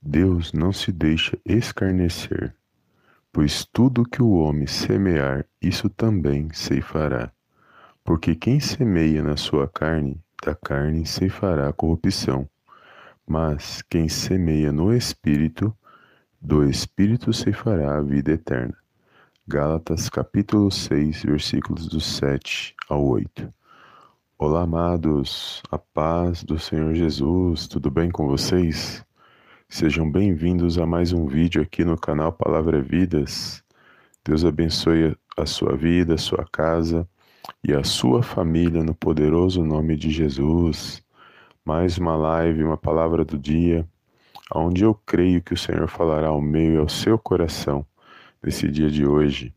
Deus não se deixa escarnecer, pois tudo que o homem semear, isso também ceifará. Porque quem semeia na sua carne, da carne ceifará corrupção. Mas quem semeia no Espírito, do Espírito ceifará a vida eterna. Gálatas capítulo 6, versículos do 7 ao 8. Olá, amados, a paz do Senhor Jesus, tudo bem com vocês? Sejam bem-vindos a mais um vídeo aqui no canal Palavra Vidas. Deus abençoe a sua vida, a sua casa e a sua família no poderoso nome de Jesus. Mais uma live, uma palavra do dia, onde eu creio que o Senhor falará ao meu e ao seu coração nesse dia de hoje.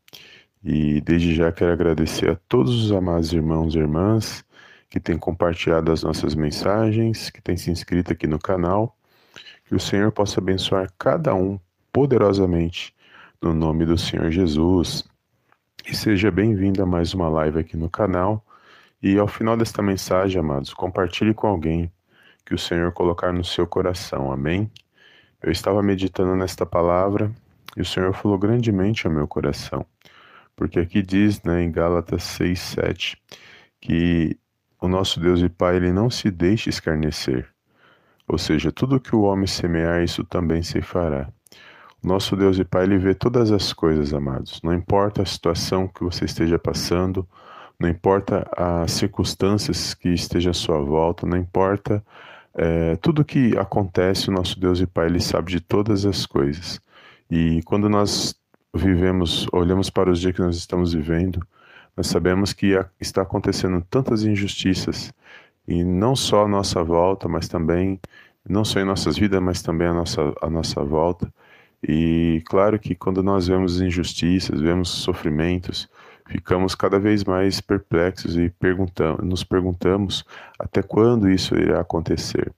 E desde já quero agradecer a todos os amados irmãos e irmãs que têm compartilhado as nossas mensagens, que têm se inscrito aqui no canal que o Senhor possa abençoar cada um poderosamente no nome do Senhor Jesus. E seja bem-vindo a mais uma live aqui no canal. E ao final desta mensagem, amados, compartilhe com alguém que o Senhor colocar no seu coração. Amém? Eu estava meditando nesta palavra e o Senhor falou grandemente ao meu coração. Porque aqui diz, né, em Gálatas 6, 7, que o nosso Deus e Pai, ele não se deixa escarnecer. Ou seja, tudo que o homem semear, isso também se fará. Nosso Deus e Pai, Ele vê todas as coisas, amados. Não importa a situação que você esteja passando, não importa as circunstâncias que estejam à sua volta, não importa é, tudo que acontece, o nosso Deus e Pai, Ele sabe de todas as coisas. E quando nós vivemos, olhamos para os dias que nós estamos vivendo, nós sabemos que está acontecendo tantas injustiças, e não só a nossa volta, mas também, não só em nossas vidas, mas também a nossa, a nossa volta. E claro que quando nós vemos injustiças, vemos sofrimentos, ficamos cada vez mais perplexos e perguntamos, nos perguntamos até quando isso irá acontecer.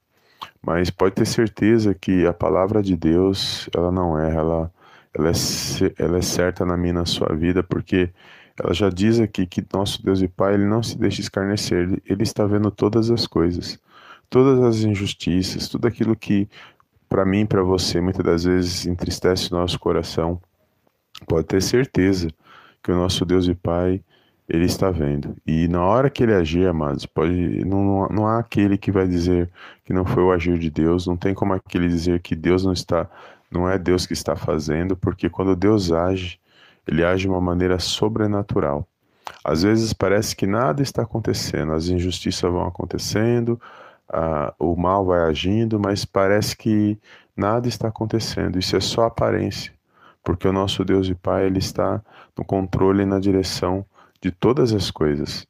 Mas pode ter certeza que a palavra de Deus, ela não erra, ela, ela, é, ela é certa na minha na sua vida, porque ela já diz aqui que nosso Deus e Pai, ele não se deixa escarnecer, ele, está vendo todas as coisas, todas as injustiças, tudo aquilo que para mim, para você, muitas das vezes entristece o nosso coração. Pode ter certeza que o nosso Deus e Pai, ele está vendo. E na hora que ele agir, amados, pode não, não há aquele que vai dizer que não foi o agir de Deus, não tem como aquele dizer que Deus não está, não é Deus que está fazendo, porque quando Deus age, ele age de uma maneira sobrenatural. Às vezes parece que nada está acontecendo, as injustiças vão acontecendo, o mal vai agindo, mas parece que nada está acontecendo. Isso é só aparência, porque o nosso Deus e Pai ele está no controle e na direção de todas as coisas.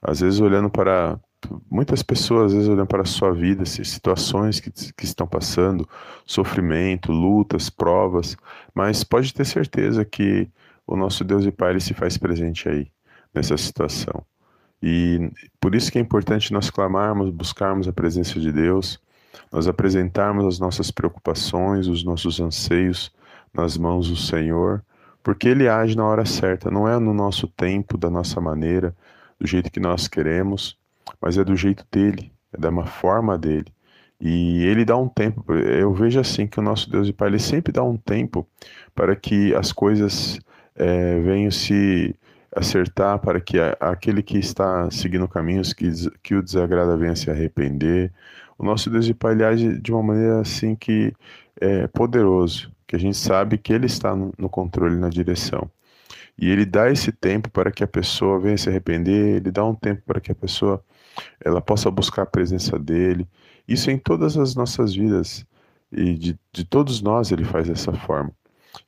Às vezes olhando para muitas pessoas, às vezes olhando para a sua vida, situações que, que estão passando, sofrimento, lutas, provas, mas pode ter certeza que o nosso Deus e Pai se faz presente aí, nessa situação. E por isso que é importante nós clamarmos, buscarmos a presença de Deus, nós apresentarmos as nossas preocupações, os nossos anseios nas mãos do Senhor, porque Ele age na hora certa, não é no nosso tempo, da nossa maneira, do jeito que nós queremos, mas é do jeito dele, é da forma dele. E ele dá um tempo, eu vejo assim que o nosso Deus e Pai, ele sempre dá um tempo para que as coisas é, venham se acertar para que aquele que está seguindo caminhos que, que o desagrada venha se arrepender. O nosso Deus de Pai age de uma maneira assim que é poderoso, que a gente sabe que Ele está no controle, na direção. E Ele dá esse tempo para que a pessoa venha se arrepender, Ele dá um tempo para que a pessoa ela possa buscar a presença dEle. Isso em todas as nossas vidas e de, de todos nós Ele faz dessa forma.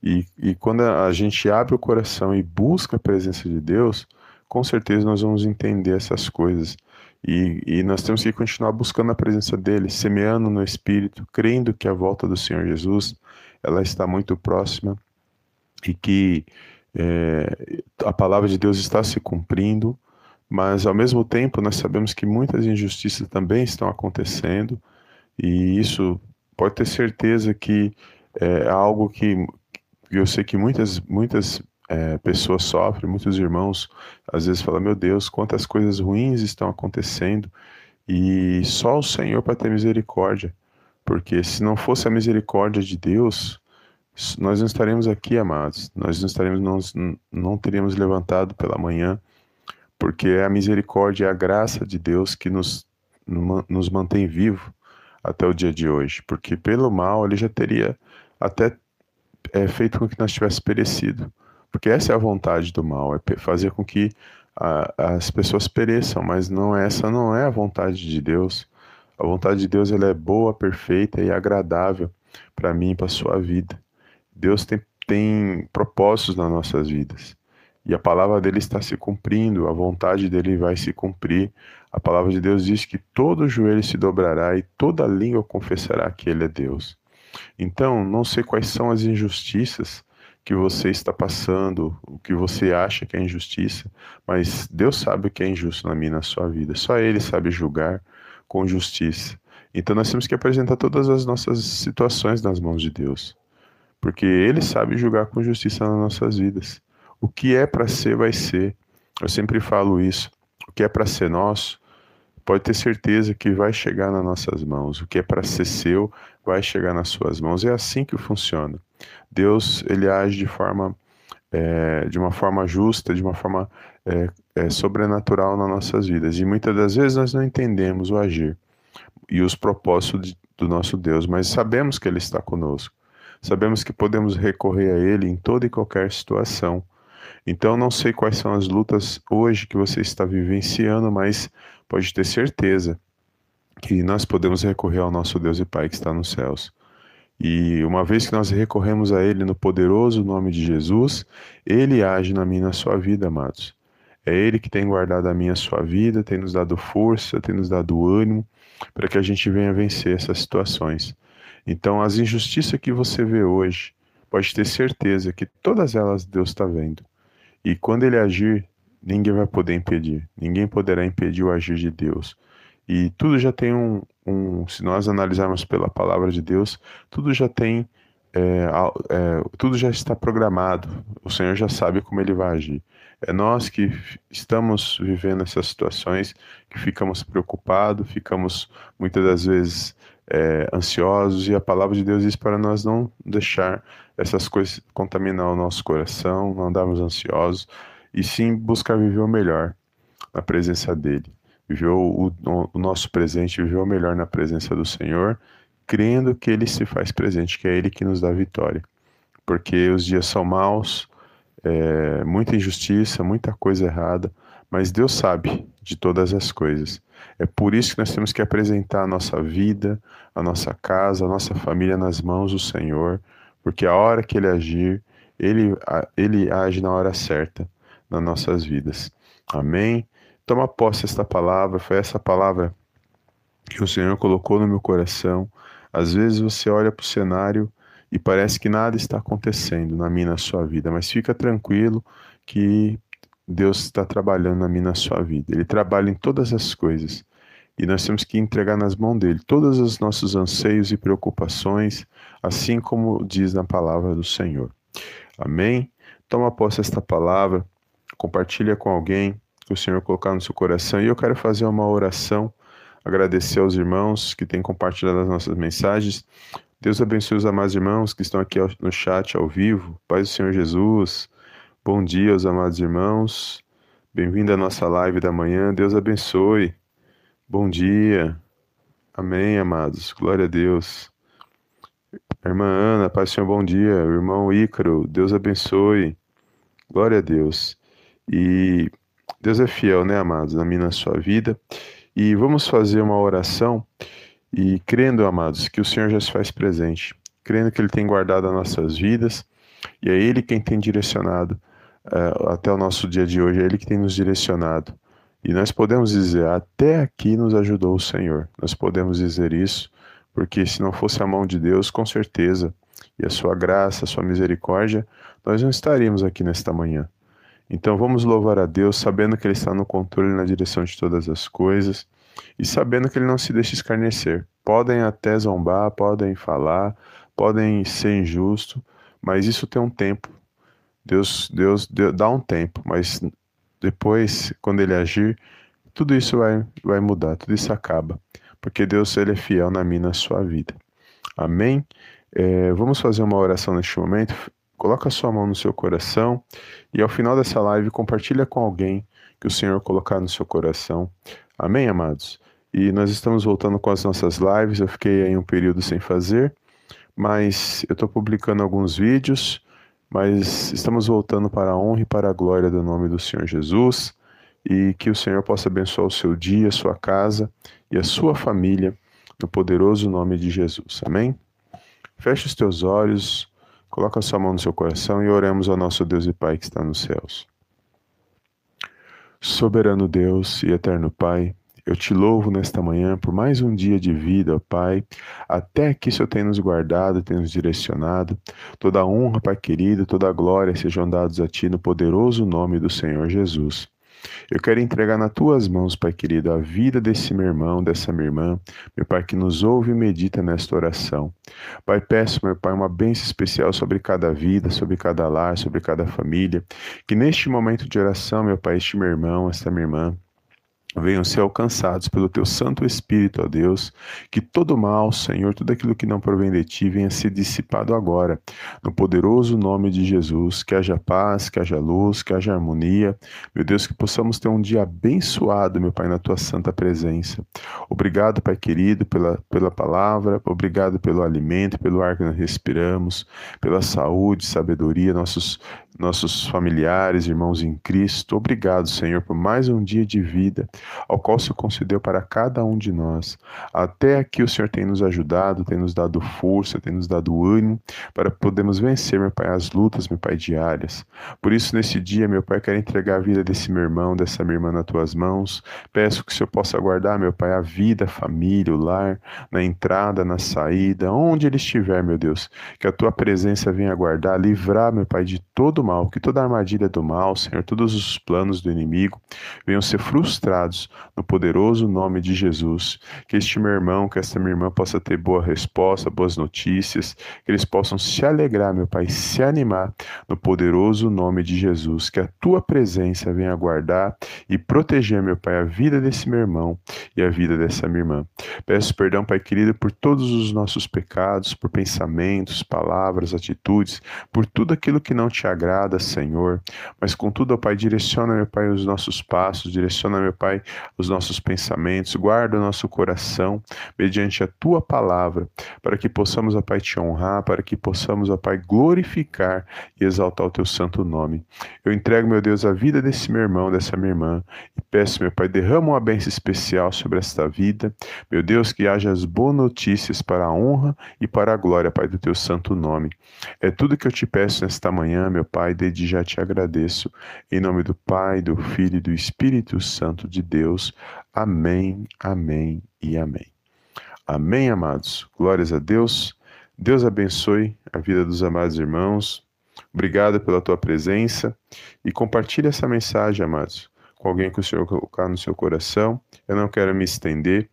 E, e quando a gente abre o coração e busca a presença de Deus, com certeza nós vamos entender essas coisas. E, e, nós temos que continuar buscando a presença dele, semeando no Espírito, crendo que a volta do Senhor Jesus ela está muito próxima e que é, a palavra de Deus está se cumprindo, mas ao mesmo tempo nós sabemos que muitas injustiças também estão acontecendo e isso pode ter certeza que é algo que, eu sei que muitas, muitas é, pessoas sofrem, muitos irmãos às vezes falam: Meu Deus, quantas coisas ruins estão acontecendo, e só o Senhor para ter misericórdia, Porque se não fosse a misericórdia de Deus, nós não estaremos aqui, amados. Nós não estaremos, não, não teríamos levantado pela manhã, porque é a misericórdia e a graça de Deus que nos, nos mantém vivo até o dia de hoje. Porque pelo mal ele já teria até é, feito com que nós tivéssemos perecido. Porque essa é a vontade do mal, é fazer com que a, as pessoas pereçam, mas não essa não é a vontade de Deus. A vontade de Deus ela é boa, perfeita e agradável para mim e para sua vida. Deus tem, tem propósitos nas nossas vidas. E a palavra dele está se cumprindo, a vontade dele vai se cumprir. A palavra de Deus diz que todo joelho se dobrará e toda língua confessará que ele é Deus. Então, não sei quais são as injustiças que você está passando, o que você acha que é injustiça, mas Deus sabe o que é injusto na minha na sua vida. Só Ele sabe julgar com justiça. Então nós temos que apresentar todas as nossas situações nas mãos de Deus, porque Ele sabe julgar com justiça nas nossas vidas. O que é para ser, vai ser. Eu sempre falo isso. O que é para ser nosso, pode ter certeza que vai chegar nas nossas mãos. O que é para ser seu, vai chegar nas suas mãos. É assim que funciona. Deus ele age de forma é, de uma forma justa, de uma forma é, é, sobrenatural nas nossas vidas. E muitas das vezes nós não entendemos o agir e os propósitos de, do nosso Deus, mas sabemos que Ele está conosco. Sabemos que podemos recorrer a Ele em toda e qualquer situação. Então, não sei quais são as lutas hoje que você está vivenciando, mas pode ter certeza que nós podemos recorrer ao nosso Deus e Pai que está nos céus. E uma vez que nós recorremos a Ele no poderoso nome de Jesus, Ele age na minha na sua vida, amados. É Ele que tem guardado a minha a sua vida, tem nos dado força, tem nos dado ânimo para que a gente venha vencer essas situações. Então, as injustiças que você vê hoje, pode ter certeza que todas elas Deus está vendo. E quando Ele agir, ninguém vai poder impedir, ninguém poderá impedir o agir de Deus. E tudo já tem um, um se nós analisarmos pela palavra de Deus, tudo já tem, é, é, tudo já está programado. O Senhor já sabe como Ele vai agir. É nós que estamos vivendo essas situações que ficamos preocupados, ficamos muitas das vezes é, ansiosos e a palavra de Deus diz para nós não deixar essas coisas contaminar o nosso coração, não andarmos ansiosos e sim buscar viver o melhor na presença dele viver o, o, nosso presente, viver o melhor na presença do Senhor, crendo que Ele se faz presente, que é Ele que nos dá vitória. Porque os dias são maus, é, muita injustiça, muita coisa errada, mas Deus sabe de todas as coisas. É por isso que nós temos que apresentar a nossa vida, a nossa casa, a nossa família nas mãos do Senhor, porque a hora que Ele agir, Ele, ele age na hora certa nas nossas vidas. Amém? Toma posse desta palavra, foi essa palavra que o Senhor colocou no meu coração. Às vezes você olha para o cenário e parece que nada está acontecendo na minha na sua vida, mas fica tranquilo que Deus está trabalhando na minha na sua vida. Ele trabalha em todas as coisas. E nós temos que entregar nas mãos dele todos os nossos anseios e preocupações, assim como diz na palavra do Senhor. Amém? Toma posse desta palavra, compartilha com alguém, que o Senhor colocar no seu coração. E eu quero fazer uma oração, agradecer aos irmãos que têm compartilhado as nossas mensagens. Deus abençoe os amados irmãos que estão aqui no chat ao vivo. Paz do Senhor Jesus. Bom dia, os amados irmãos. Bem-vindo à nossa live da manhã. Deus abençoe. Bom dia. Amém, amados. Glória a Deus. irmã Ana, Pai Senhor, bom dia. Irmão Ícaro, Deus abençoe. Glória a Deus. E Deus é fiel, né, amados, na minha na sua vida. E vamos fazer uma oração e crendo, amados, que o Senhor já se faz presente, crendo que Ele tem guardado as nossas vidas e é Ele quem tem direcionado uh, até o nosso dia de hoje, é Ele que tem nos direcionado. E nós podemos dizer, até aqui nos ajudou o Senhor. Nós podemos dizer isso, porque se não fosse a mão de Deus, com certeza, e a sua graça, a sua misericórdia, nós não estaríamos aqui nesta manhã. Então vamos louvar a Deus, sabendo que Ele está no controle na direção de todas as coisas e sabendo que Ele não se deixa escarnecer. Podem até zombar, podem falar, podem ser injusto, mas isso tem um tempo. Deus, Deus, Deus dá um tempo, mas depois, quando Ele agir, tudo isso vai, vai mudar, tudo isso acaba, porque Deus ele é fiel na minha, na sua vida. Amém? É, vamos fazer uma oração neste momento. Coloca a sua mão no seu coração e ao final dessa live compartilha com alguém que o Senhor colocar no seu coração. Amém, amados? E nós estamos voltando com as nossas lives. Eu fiquei aí um período sem fazer, mas eu estou publicando alguns vídeos. Mas estamos voltando para a honra e para a glória do nome do Senhor Jesus e que o Senhor possa abençoar o seu dia, a sua casa e a sua família no poderoso nome de Jesus. Amém? Feche os teus olhos, coloca a sua mão no seu coração e oremos ao nosso Deus e Pai que está nos céus. Soberano Deus e eterno Pai, eu te louvo nesta manhã por mais um dia de vida, ó Pai. Até que o Senhor tem nos guardado, tem nos direcionado. Toda a honra, Pai querido, toda a glória sejam dados a Ti no poderoso nome do Senhor Jesus. Eu quero entregar nas tuas mãos, Pai querido, a vida desse meu irmão, dessa minha irmã, meu Pai, que nos ouve e medita nesta oração. Pai, peço, meu Pai, uma bênção especial sobre cada vida, sobre cada lar, sobre cada família. Que neste momento de oração, meu Pai, este meu irmão, esta minha irmã, venham ser alcançados pelo teu Santo Espírito, ó Deus, que todo mal, Senhor, tudo aquilo que não provém de ti, venha ser dissipado agora, no poderoso nome de Jesus, que haja paz, que haja luz, que haja harmonia, meu Deus, que possamos ter um dia abençoado, meu Pai, na tua santa presença. Obrigado, Pai querido, pela, pela palavra, obrigado pelo alimento, pelo ar que nós respiramos, pela saúde, sabedoria, nossos nossos familiares, irmãos em Cristo. Obrigado, Senhor, por mais um dia de vida, ao qual o Senhor concedeu para cada um de nós. Até aqui o Senhor tem nos ajudado, tem nos dado força, tem nos dado ânimo para podermos vencer, meu Pai, as lutas, meu Pai, diárias. Por isso, nesse dia, meu Pai, quero entregar a vida desse meu irmão, dessa minha irmã nas tuas mãos. Peço que o Senhor possa guardar, meu Pai, a vida, a família, o lar, na entrada, na saída, onde ele estiver, meu Deus. Que a tua presença venha guardar, livrar, meu Pai, de todo mal, que toda armadilha do mal, Senhor, todos os planos do inimigo venham ser frustrados no poderoso nome de Jesus. Que este meu irmão, que esta minha irmã possa ter boa resposta, boas notícias, que eles possam se alegrar, meu Pai, se animar no poderoso nome de Jesus. Que a tua presença venha guardar e proteger, meu Pai, a vida desse meu irmão e a vida dessa minha irmã. Peço perdão, Pai querido, por todos os nossos pecados, por pensamentos, palavras, atitudes, por tudo aquilo que não te agrada agrada, Senhor. Mas contudo, ó Pai, direciona, meu Pai, os nossos passos, direciona, meu Pai, os nossos pensamentos, guarda o nosso coração mediante a tua palavra, para que possamos, ó Pai, te honrar, para que possamos, ó Pai, glorificar e exaltar o teu santo nome. Eu entrego, meu Deus, a vida desse meu irmão, dessa minha irmã, e peço, meu Pai, derrama uma bênção especial sobre esta vida. Meu Deus, que haja as boas notícias para a honra e para a glória, Pai, do teu santo nome. É tudo que eu te peço nesta manhã, meu Pai Pai, desde já te agradeço. Em nome do Pai, do Filho e do Espírito Santo de Deus. Amém, amém e amém. Amém, amados. Glórias a Deus. Deus abençoe a vida dos amados irmãos. Obrigado pela tua presença e compartilhe essa mensagem, amados, com alguém que o Senhor colocar no seu coração. Eu não quero me estender,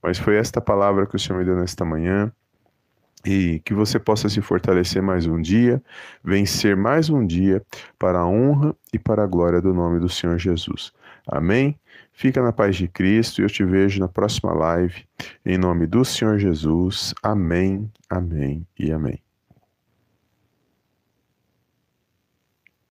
mas foi esta palavra que o Senhor me deu nesta manhã e que você possa se fortalecer mais um dia, vencer mais um dia para a honra e para a glória do nome do Senhor Jesus. Amém? Fica na paz de Cristo e eu te vejo na próxima live. Em nome do Senhor Jesus. Amém, amém e amém.